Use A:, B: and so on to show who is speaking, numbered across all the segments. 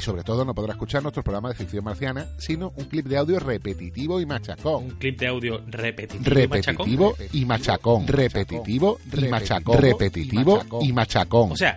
A: Y sobre todo no podrá escuchar nuestro programa de ficción marciana, sino un clip de audio repetitivo y machacón.
B: Un clip de audio repetitivo y machacón.
A: Repetitivo y machacón. Repetitivo y machacón. Repetitivo y machacón.
B: O sea,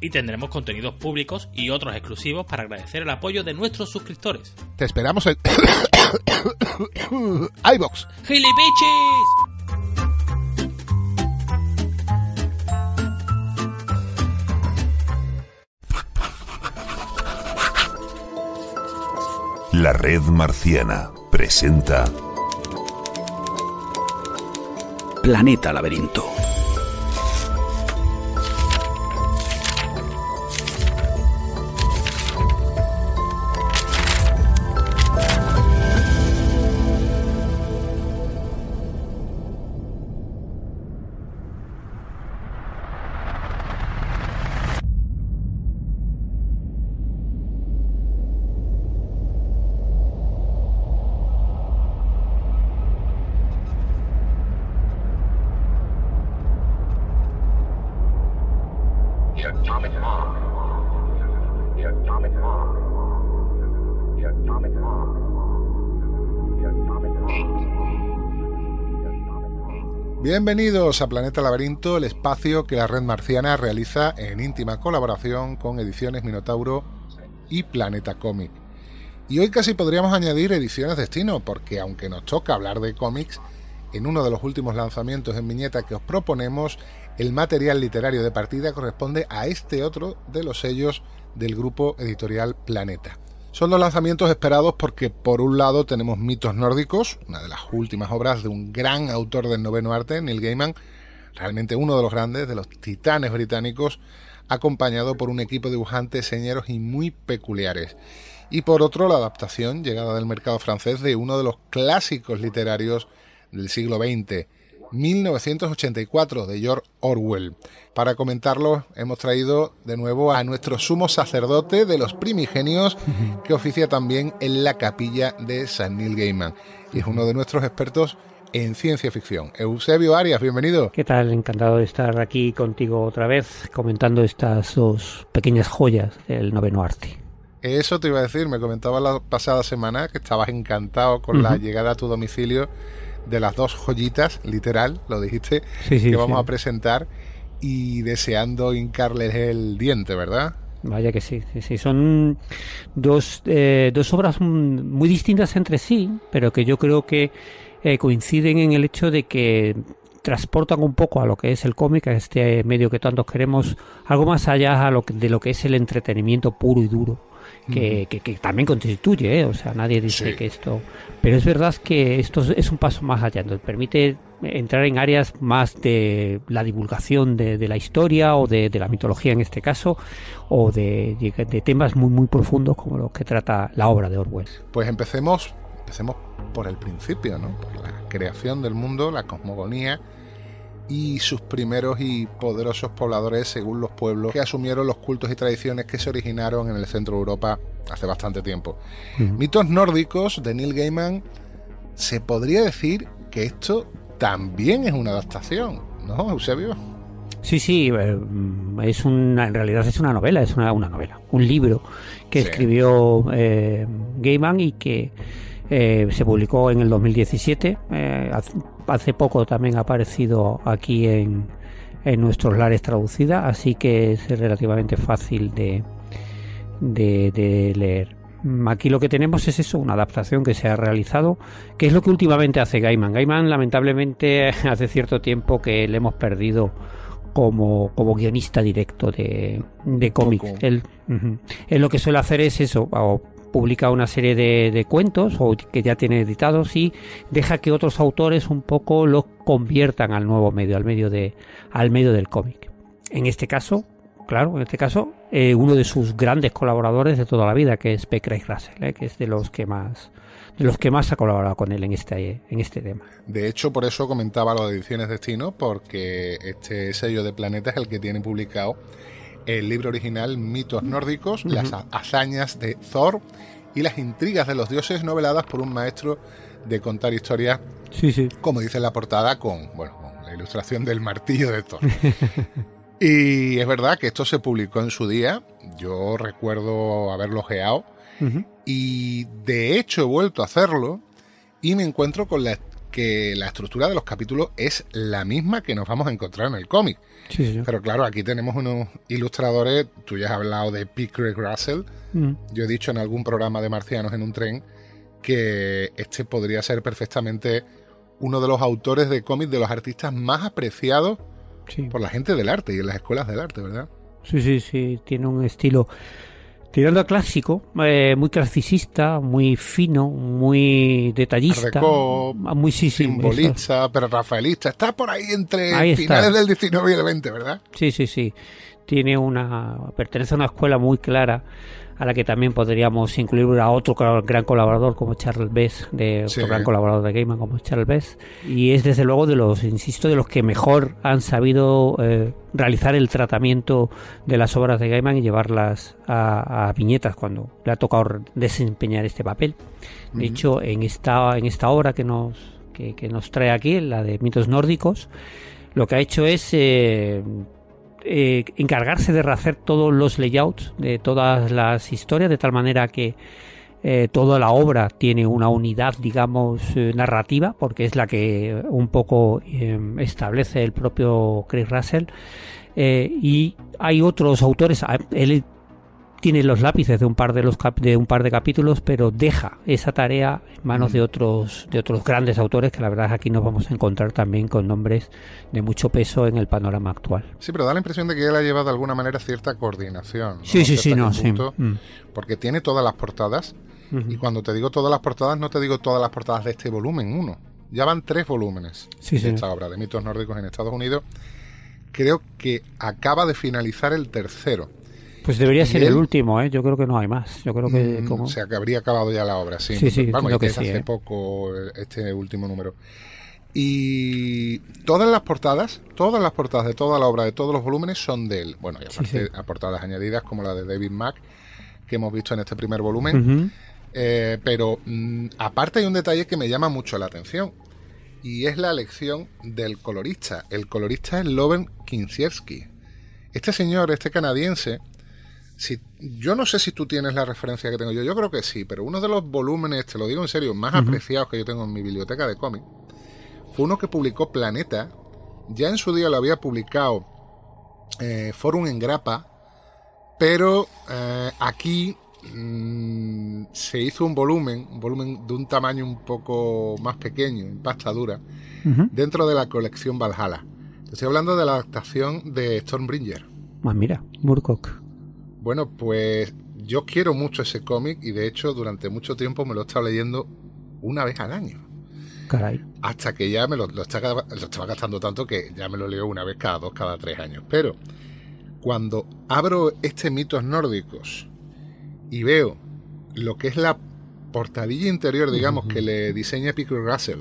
B: Y tendremos contenidos públicos y otros exclusivos para agradecer el apoyo de nuestros suscriptores.
A: Te esperamos en iVox.
B: ¡Gilipichis!
C: La Red Marciana presenta
D: Planeta Laberinto.
A: Bienvenidos a Planeta Laberinto, el espacio que la red marciana realiza en íntima colaboración con Ediciones Minotauro y Planeta Cómic. Y hoy casi podríamos añadir Ediciones Destino, porque aunque nos toca hablar de cómics, en uno de los últimos lanzamientos en viñeta que os proponemos, el material literario de partida corresponde a este otro de los sellos del grupo editorial Planeta. Son los lanzamientos esperados porque por un lado tenemos Mitos Nórdicos, una de las últimas obras de un gran autor del noveno arte, Neil Gaiman, realmente uno de los grandes, de los titanes británicos, acompañado por un equipo de dibujantes señeros y muy peculiares. Y por otro, la adaptación llegada del mercado francés de uno de los clásicos literarios del siglo XX, 1984, de George Orwell. Para comentarlo, hemos traído de nuevo a nuestro sumo sacerdote de los primigenios, que oficia también en la capilla de San Neil Gaiman. Y es uno de nuestros expertos en ciencia ficción. Eusebio Arias, bienvenido.
E: ¿Qué tal? Encantado de estar aquí contigo otra vez comentando estas dos pequeñas joyas del noveno arte.
A: Eso te iba a decir, me comentabas la pasada semana que estabas encantado con la llegada a tu domicilio de las dos joyitas, literal, lo dijiste,
E: Sí, sí,
A: que vamos
E: sí.
A: a presentar y deseando hincarles el diente, ¿verdad?
E: Vaya que sí, sí, sí. Son dos, eh, dos obras muy distintas entre sí, pero que yo creo que eh, coinciden en el hecho de que transportan un poco a lo que es el cómic, a este medio que tantos queremos, algo más allá a lo que- de lo que es el entretenimiento puro y duro. Que, que- que también constituye, ¿eh? o sea, nadie dice
A: Sí.
E: que esto. Pero es verdad que esto es- un paso más allá, nos permite entrar en áreas más de la divulgación de, de la historia o de, de la mitología en este caso, o de, de temas muy muy profundos como los que trata la obra de Orwell.
A: Pues empecemos, empecemos por el principio, ¿no? Por la creación del mundo, la cosmogonía y sus primeros y poderosos pobladores según los pueblos que asumieron los cultos y tradiciones que se originaron en el centro de Europa hace bastante tiempo. Mitos nórdicos de Neil Gaiman, se podría decir que esto también es una adaptación, ¿no, Eusebio?
E: Sí, sí, eh, mm, es una, en realidad es una novela, es una, una novela, un libro que
A: Sí.
E: escribió eh, Gaiman y que eh, se publicó en el 2017. eh, hace poco también ha aparecido aquí en, en nuestros lares traducida, así que es relativamente fácil de, de, de leer. Aquí lo que tenemos es eso, una adaptación que se ha realizado, que es lo que últimamente hace Gaiman. Gaiman lamentablemente hace cierto tiempo que le hemos perdido como, como guionista directo de, de cómics. Él, lo que suele hacer es eso, o publica una serie de, de cuentos o que ya tiene editados y deja que otros autores un poco los conviertan al nuevo medio, al medio de, al medio del cómic. En este caso, claro, en este caso, eh, uno de sus grandes colaboradores de toda la vida, que es P. Craig Russell, eh, que es de los que más de los que más ha colaborado con él en este, en este tema.
A: De hecho, por eso comentaba lo de Ediciones Destino, porque este sello de Planeta es el que tiene publicado el libro original Mitos Nórdicos, las ha- hazañas de Thor y las intrigas de los dioses noveladas por un maestro de contar historias,
E: Sí, sí.
A: como dice la portada, con, bueno, con la ilustración del martillo de Thor. y es verdad que esto se publicó en su día, yo recuerdo haberlo geado, y de hecho he vuelto a hacerlo y me encuentro con la que la estructura de los capítulos es la misma que nos vamos a encontrar en el cómic.
E: Sí, sí.
A: Pero claro, aquí tenemos unos ilustradores, tú ya has hablado de P. Craig Russell,
E: Mm.
A: yo he dicho en algún programa de Marcianos en un tren que este podría ser perfectamente uno de los autores de cómics de los artistas más apreciados
E: Sí.
A: por la gente del arte y en las escuelas del arte, ¿verdad?
E: Sí, sí, sí, tiene un estilo tirando a clásico, eh, muy clasicista, muy fino, muy detallista,
A: Deco,
E: muy sí.
A: Simbolista, pero rafaelista, está por ahí entre
E: Ahí está.
A: finales del 19 y el 20, ¿verdad?
E: Sí, sí, sí. Tiene una pertenece a una escuela muy clara a la que también podríamos incluir a otro gran colaborador como Charles Bess, de otro
A: Sí.
E: gran colaborador de Gaiman como Charles Bess, y es desde luego de los, insisto, de los que mejor han sabido eh, realizar el tratamiento de las obras de Gaiman y llevarlas a, a viñetas cuando le ha tocado desempeñar este papel. De hecho, en esta, en esta obra que nos, que, que nos trae aquí, la de mitos nórdicos, lo que ha hecho es eh, eh, encargarse de rehacer todos los layouts de todas las historias, de tal manera que eh, toda la obra tiene una unidad, digamos, eh, narrativa, porque es la que un poco establece el propio Chris Russell. Y hay otros autores, él tiene los lápices de un par de los cap- de un par de capítulos, pero deja esa tarea en manos de otros de otros grandes autores que la verdad es que aquí nos vamos a encontrar también con nombres de mucho peso en el panorama actual.
A: Sí, pero da la impresión de que él ha llevado de alguna manera cierta coordinación. ¿no?
E: Sí, sí, sí, no, sí. Mm.
A: Porque tiene todas las portadas. Y cuando te digo todas las portadas, no te digo todas las portadas de este volumen, uno. Ya van tres volúmenes
E: Sí,
A: de
E: sí.
A: esta obra de mitos nórdicos en Estados Unidos. Creo que acaba de finalizar el tercero.
E: Pues debería ser
A: él-
E: el último, ¿eh? Yo creo que no hay más. Yo creo que
A: Mm,
E: como...
A: O sea, que habría acabado ya la obra, sí.
E: Sí, sí,
A: Vamos,
E: creo
A: que
E: que
A: es
E: sí,
A: hace
E: ¿eh?
A: poco este último número. Y todas las portadas, todas las portadas de toda la obra, de todos los volúmenes son de él. Bueno, y aparte
E: sí.
A: a portadas añadidas como la de David Mack, que hemos visto en este primer volumen. Eh, pero mm, aparte hay un detalle que me llama mucho la atención y es la elección del colorista. El colorista es Loven Kinsiewski. Este señor, este canadiense, si, yo no sé si tú tienes la referencia que tengo yo, yo creo que sí, pero uno de los volúmenes, te lo digo en serio, más apreciados que yo tengo en mi biblioteca de cómics, fue uno que publicó Planeta. Ya en su día lo había publicado eh, Forum en Grapa, pero eh, aquí mm, se hizo un volumen, un volumen de un tamaño un poco más pequeño, en pasta dura, dentro de la colección Valhalla. Te Estoy hablando de la adaptación de Stormbringer.
E: Ah, mira, Murcock.
A: Bueno, pues yo quiero mucho ese cómic y de hecho durante mucho tiempo me lo he estado leyendo una vez al año.
E: Caray.
A: Hasta que ya me lo, lo estaba, lo estaba gastando tanto que ya me lo leo una vez cada dos, cada tres años. Pero cuando abro este mitos nórdicos y veo lo que es la portadilla interior, digamos, que le diseña Pico Russell,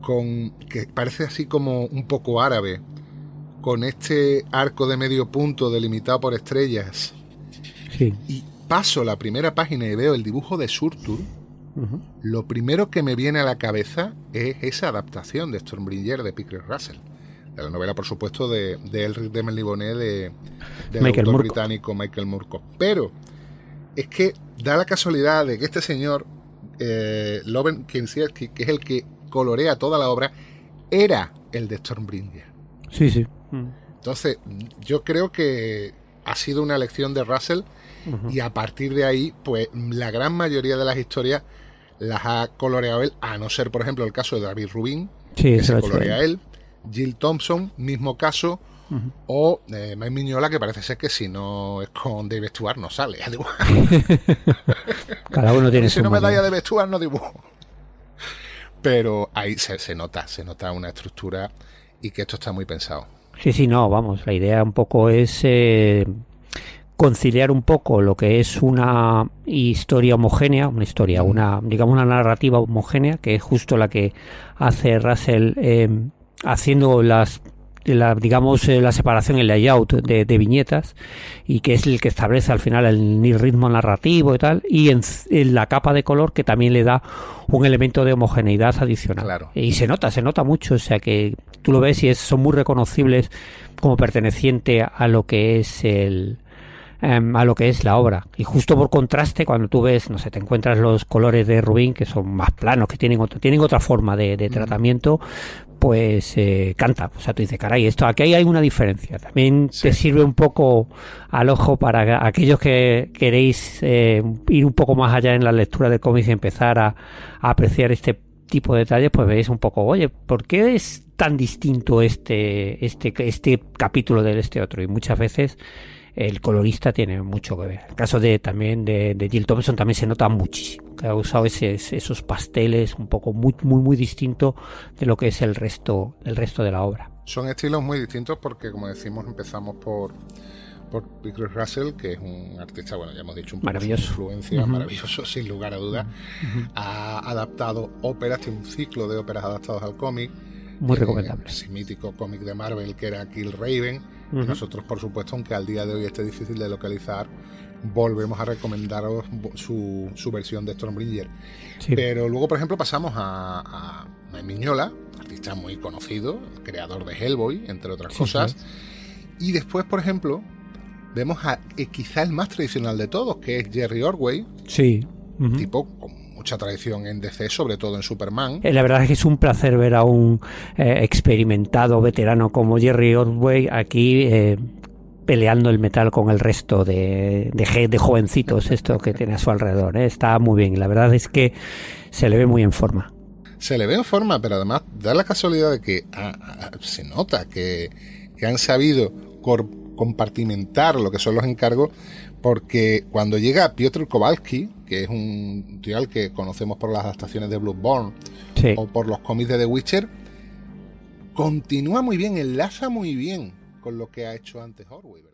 A: con que parece así como un poco árabe, con este arco de medio punto delimitado por estrellas,
E: Sí.
A: y paso la primera página y veo el dibujo de Surtur, lo primero que me viene a la cabeza es esa adaptación de Stormbringer de Pickle Russell. De la novela, por supuesto, de, de Elric de Melniboné, de, del
E: Michael
A: autor británico Michael Moorcock. Pero es que da la casualidad de que este señor, eh, Loven Kinsiewski, que es el que colorea toda la obra, era el de Stormbringer.
E: Sí, sí. Mm.
A: Entonces, yo creo que ha sido una elección de Russell y a partir de ahí, pues la gran mayoría de las historias las ha coloreado él, a no ser, por ejemplo, el caso de David Rubin,
E: Sí,
A: que se colorea
E: él.
A: Jill Thompson, mismo caso, o eh, Mike Miñola, que parece ser que si no es con David Stewart no sale.
E: Cada uno tiene
A: si
E: su
A: no me
E: manera.
A: a David Stewart no dibujo. Pero ahí se, se nota, se nota una estructura y que esto está muy pensado.
E: Sí, sí, no, vamos, la idea un poco es eh, conciliar un poco lo que es una historia homogénea, una historia, una, digamos, una narrativa homogénea, que es justo la que hace Russell eh, haciendo las la, digamos eh, la separación el layout de, de viñetas y que es el que establece al final el ritmo narrativo y tal y en, en la capa de color que también le da un elemento de homogeneidad adicional
A: Claro.
E: y se nota se nota mucho o sea que tú lo ves y es, son muy reconocibles como perteneciente a lo que es el em, a lo que es la obra. Y justo por contraste cuando tú ves no sé te encuentras los colores de Rubin que son más planos que tienen otro, tienen otra forma de, de tratamiento pues eh, canta. O sea tú dices caray esto aquí hay una diferencia también
A: Sí.
E: te sirve un poco al ojo para aquellos que queréis eh, ir un poco más allá en la lectura de cómics y empezar a, a apreciar este tipo de detalles, pues veis un poco, oye, ¿por qué es tan distinto este, este, este capítulo del este otro? Y muchas veces el colorista tiene mucho que ver. El caso de también de, de Jill Thompson también se nota muchísimo, que ha usado ese- esos pasteles un poco muy, muy, muy distinto de lo que es el resto, el resto de la obra.
A: Son estilos muy distintos porque, como decimos, empezamos por, por Russell, que es un artista, bueno, ya hemos dicho un poco
E: Maravilloso.
A: influencia, maravilloso, sin lugar a dudas. Ha adaptado óperas, tiene un ciclo de óperas adaptadas al cómic.
E: Muy recomendable.
A: Ese mítico cómic de Marvel que era Kill Raven.
E: Ujú.
A: nosotros, por supuesto, aunque al día de hoy esté difícil de localizar, volvemos a recomendaros su, su versión de Stormbringer.
E: Sí.
A: Pero luego, por ejemplo, pasamos a, a Miñola, artista muy conocido, creador de Hellboy, entre otras
E: Sí,
A: cosas. Y después, por ejemplo, vemos a eh, quizá el más tradicional de todos, que es Jerry Orway,
E: Sí. Ujú.
A: tipo con mucha tradición en DC, sobre todo en Superman.
E: Eh, La verdad es que es un placer ver a un eh, experimentado veterano como Jerry Ordway aquí eh, peleando el metal con el resto de, de, de jovencitos esto que tiene a su alrededor. Está muy bien. La verdad es que se le ve muy en forma.
A: Se le ve en forma, pero además da la casualidad de que ah, ah, se nota que, que han sabido compartimentar lo que son los encargos, porque cuando llega Piotr Kowalski, que es un tío al que conocemos por las adaptaciones de Bloodborne
E: Sí.
A: o por los cómics de The Witcher, continúa muy bien, enlaza muy bien con lo que ha hecho antes ¿verdad?